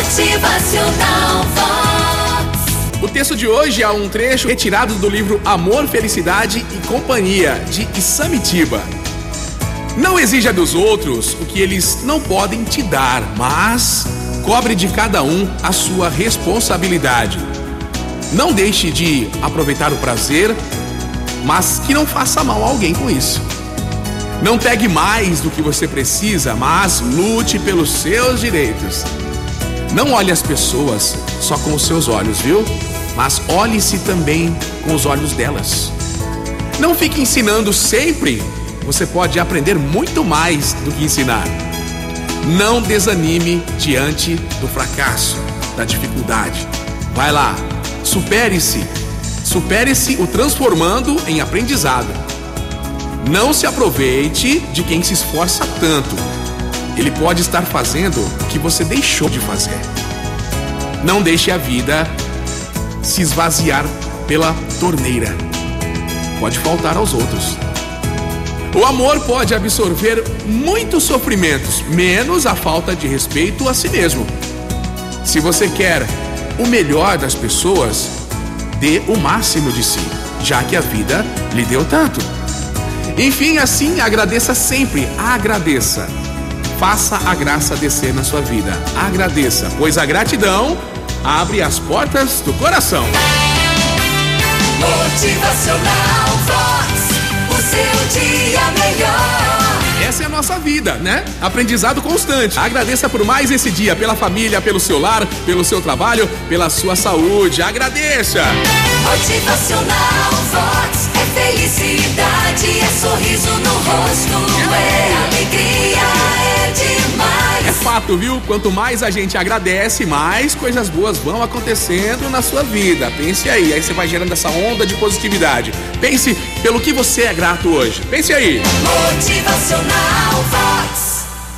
Motivacional Vox. O texto de hoje é um trecho retirado do livro Amor, Felicidade e Companhia, de Isamitiba. Não exija dos outros o que eles não podem te dar, mas cobre de cada um a sua responsabilidade. Não deixe de aproveitar o prazer, mas que não faça mal a alguém com isso. Não pegue mais do que você precisa, mas lute pelos seus direitos. Não olhe as pessoas só com os seus olhos, viu? Mas olhe-se também com os olhos delas. Não fique ensinando sempre, você pode aprender muito mais do que ensinar. Não desanime diante do fracasso, da dificuldade. Vai lá, supere-se. Supere-se o transformando em aprendizado. Não se aproveite de quem se esforça tanto. Ele pode estar fazendo o que você deixou de fazer. Não deixe a vida se esvaziar pela torneira. Pode faltar aos outros. O amor pode absorver muitos sofrimentos, menos a falta de respeito a si mesmo. Se você quer o melhor das pessoas, dê o máximo de si, já que a vida lhe deu tanto. Enfim, assim, agradeça sempre, agradeça. Faça a graça descer na sua vida. Agradeça, pois a gratidão abre as portas do coração. Motivacional Vox. O seu dia melhor. Essa é a nossa vida, né? Aprendizado constante. Agradeça por mais esse dia, pela família, pelo seu lar, pelo seu trabalho, pela sua saúde. Agradeça. Motivacional Vox. É felicidade, é sorriso no rosto. É alegria, é fato, viu? Quanto mais a gente agradece, mais coisas boas vão acontecendo na sua vida. Pense aí, aí você vai gerando essa onda de positividade. Pense pelo que você é grato hoje. Pense aí. Motivacional Vox.